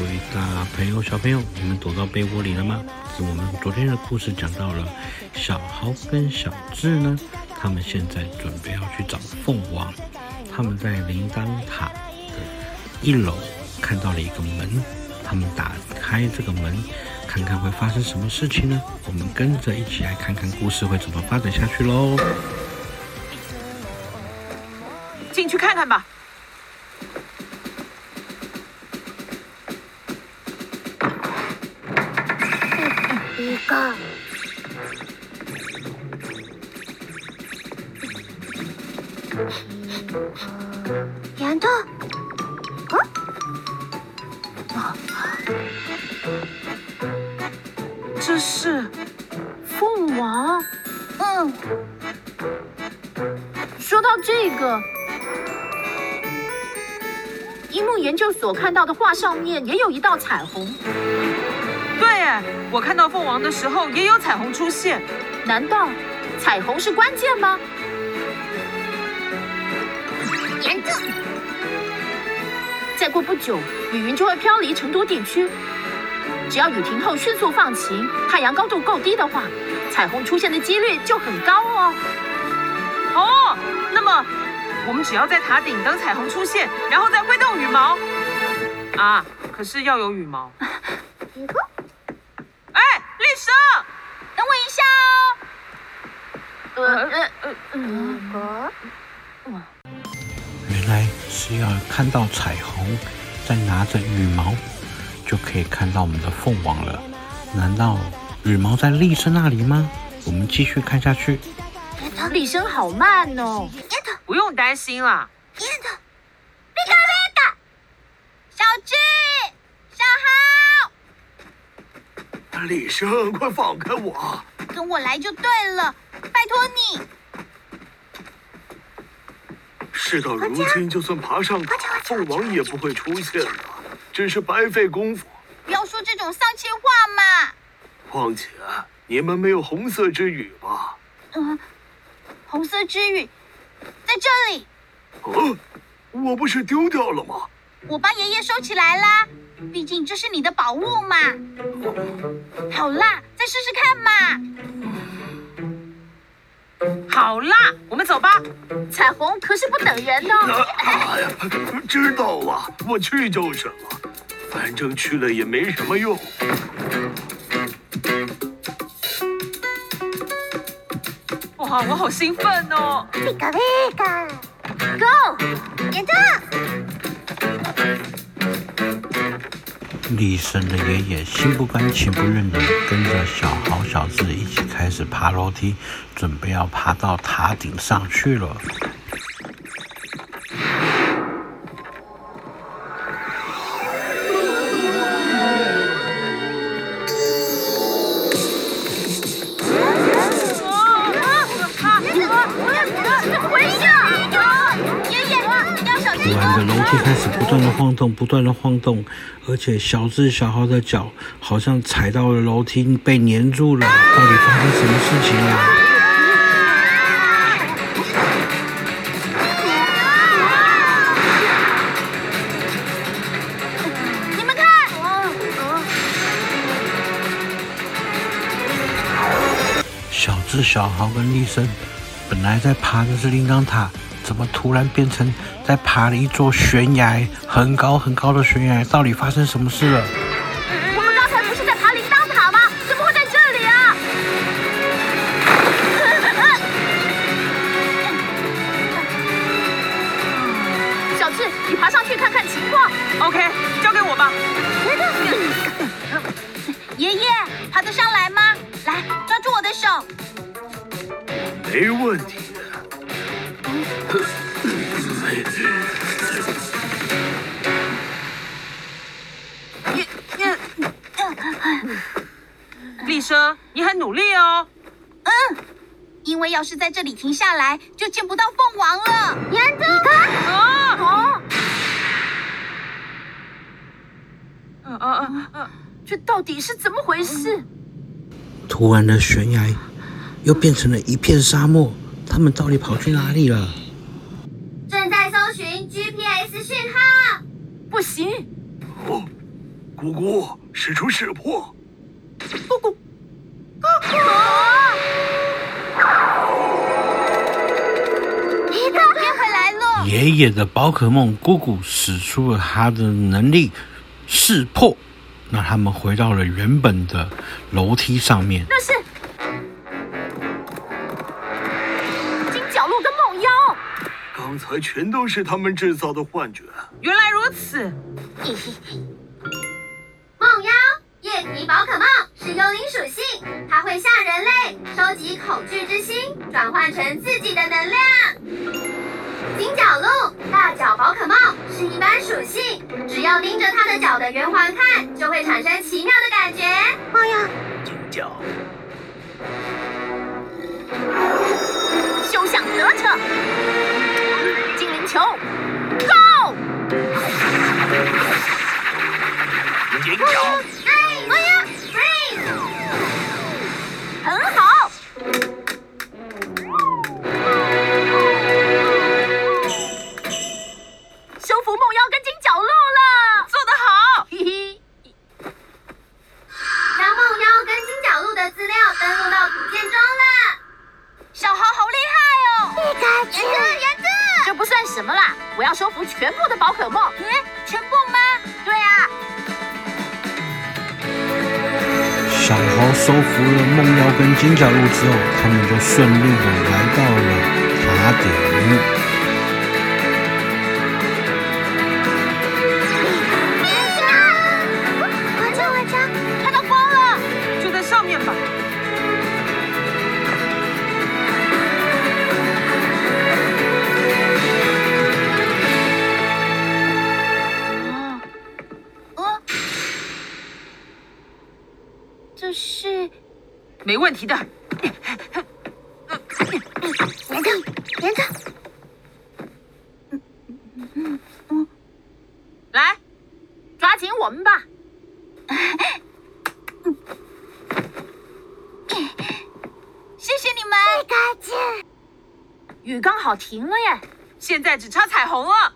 各位大朋友、小朋友，你们躲到被窝里了吗？我们昨天的故事讲到了小豪跟小智呢，他们现在准备要去找凤王。他们在铃铛塔的一楼看到了一个门，他们打开这个门，看看会发生什么事情呢？我们跟着一起来看看故事会怎么发展下去喽。进去看看吧。一个。岩特，啊？这是凤王。嗯。说到这个，樱木研究所看到的画上面也有一道彩虹。对，我看到凤凰的时候也有彩虹出现。难道彩虹是关键吗？再过不久，雨云就会飘离成都地区。只要雨停后迅速放晴，太阳高度够低的话，彩虹出现的几率就很高哦。哦，那么我们只要在塔顶等彩虹出现，然后再挥动羽毛。啊，可是要有羽毛。等我一下哦。原来是要看到彩虹，再拿着羽毛，就可以看到我们的凤凰了。难道羽毛在丽生那里吗？我们继续看下去。立生好慢哦。不用担心啦。别的，别的，别的。小智，小豪。丽生，快放开我！跟我来就对了，拜托你。事到如今，就算爬上塔，凤王也不会出现了，真是白费功夫。不要说这种丧气话嘛！况且你们没有红色之羽吧？嗯，红色之羽在这里。哦，我不是丢掉了吗？我帮爷爷收起来啦，毕竟这是你的宝物嘛。好啦，再试试看嘛。好啦，我们走吧。彩虹可是不等人的。哎呀，知道啊，我去就是了。反正去了也没什么用。哇，我好兴奋哦！皮卡皮卡，Go，岩特。李婶的爷爷心不甘情不愿地跟着小豪、小智一起开始爬楼梯，准备要爬到塔顶上去了。开始不断的晃动，不断的晃动，而且小智、小豪的脚好像踩到了楼梯，被粘住了。到底发生什么事情啊？你们看，小智、小豪跟丽生本来在爬的是铃铛塔。怎么突然变成在爬了一座悬崖，很高很高的悬崖？到底发生什么事了？我们刚才不是在爬铃铛塔吗？怎么会在这里啊？小智，你爬上去看看情况。OK，交给我吧。爷爷，爬得上来吗？来，抓住我的手。没问题。丽生，你很努力哦。嗯，因为要是在这里停下来，就见不到凤凰了。岩特，啊！哦，嗯嗯嗯嗯，这到底是怎么回事？突然的悬崖又变成了一片沙漠，他们到底跑去哪里了？正在搜寻 GPS 讯号。不行，哦，咕咕，使出识破！咕咕，爷爷的宝可梦姑姑使出了他的能力识破，那他们回到了原本的楼梯上面。那是金角鹿跟梦妖。刚才全都是他们制造的幻觉。原来如此。梦妖，夜体宝可梦是幽灵属性，它会向人类收集恐惧之心，转换成自己的能量。金角鹿，大脚宝可梦是一般属性，只要盯着它的脚的圆环看，就会产生奇妙的感觉。妈呀，金角，休想得逞！精灵球，Go！金角，收服了梦妖跟金角鹿之后，他们就顺利的来到了塔顶。没问题的。连着，连着。来，抓紧我们吧。谢谢你们，皮卡丘。雨刚好停了耶。现在只差彩虹了。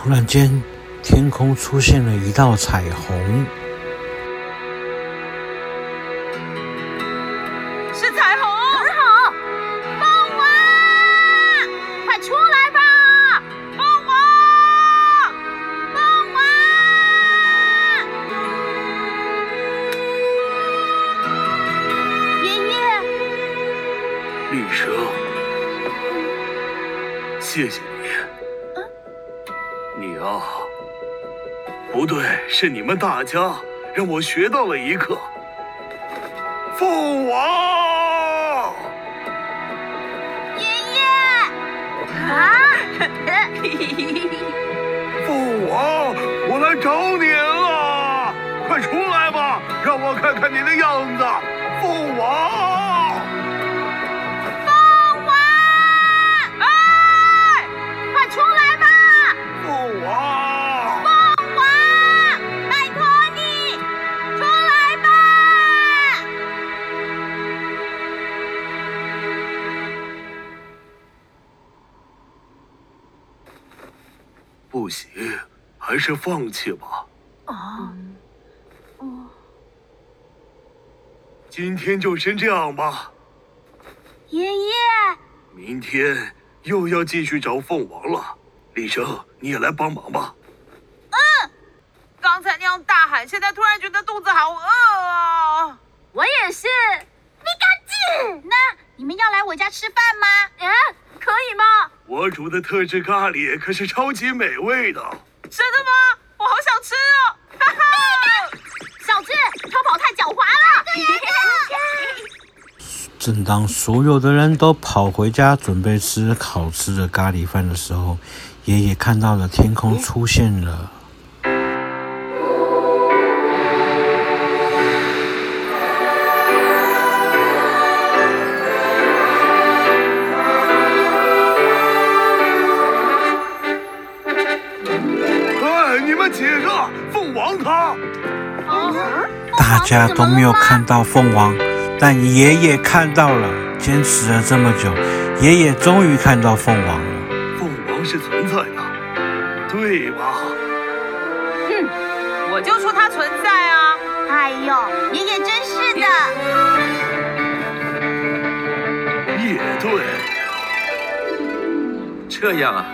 突然间，天空出现了一道彩虹。是彩虹。很好，凤王，快出来吧！凤凰，凤王，爷爷，厉声，谢谢你。你啊，不对，是你们大家让我学到了一课。父王，爷爷，啊！父王，我来找你了，快出来吧，让我看看你的样子。凤凰，不行，还是放弃吧。哦，今天就先这样吧，爷爷，明天又要继续找凤凰了。厉声，你也来帮忙吧。嗯刚才那样大喊，现在突然觉得肚子好饿啊！我也是。皮卡丘，那你们要来我家吃饭吗？嗯，可以吗？我煮的特制咖喱可是超级美味的。真的吗？我好想吃哦！哈哈！小智，逃跑太狡猾了。正当所有的人都跑回家准备吃好吃的咖喱饭的时候，爷爷看到了天空出现了。凤凰它！大家都没有看到凤凰，但爷爷看到了。坚持了这么久，爷爷终于看到凤凰了。凤凰是存在的，对吧？嗯，我就说它存在啊！哎呦，爷爷真是的。也对。这样啊，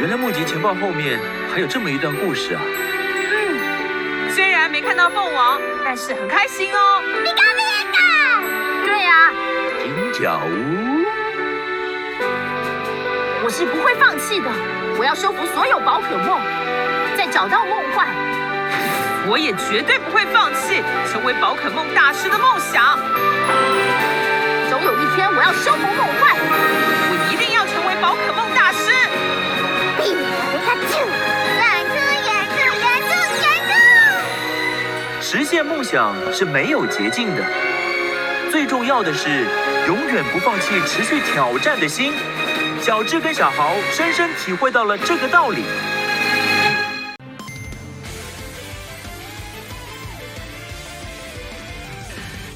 原来目击情报后面还有这么一段故事啊。没看到凤凰，但是很开心哦。你看，你看。对呀。金角屋，我是不会放弃的。我要收服所有宝可梦，再找到梦幻。我也绝对不会放弃成为宝可梦大师的梦想。总有一天，我要收服梦幻。我一定要成为宝可梦大师。实现梦想是没有捷径的，最重要的是永远不放弃持续挑战的心。小智跟小豪深深体会到了这个道理。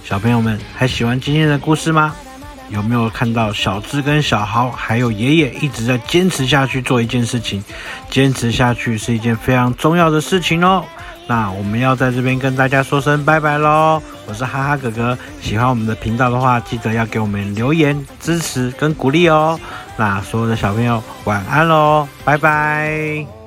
小朋友们还喜欢今天的故事吗？有没有看到小智跟小豪还有爷爷一直在坚持下去做一件事情？坚持下去是一件非常重要的事情哦。那我们要在这边跟大家说声拜拜喽！我是哈哈哥哥，喜欢我们的频道的话，记得要给我们留言支持跟鼓励哦。那所有的小朋友晚安喽，拜拜。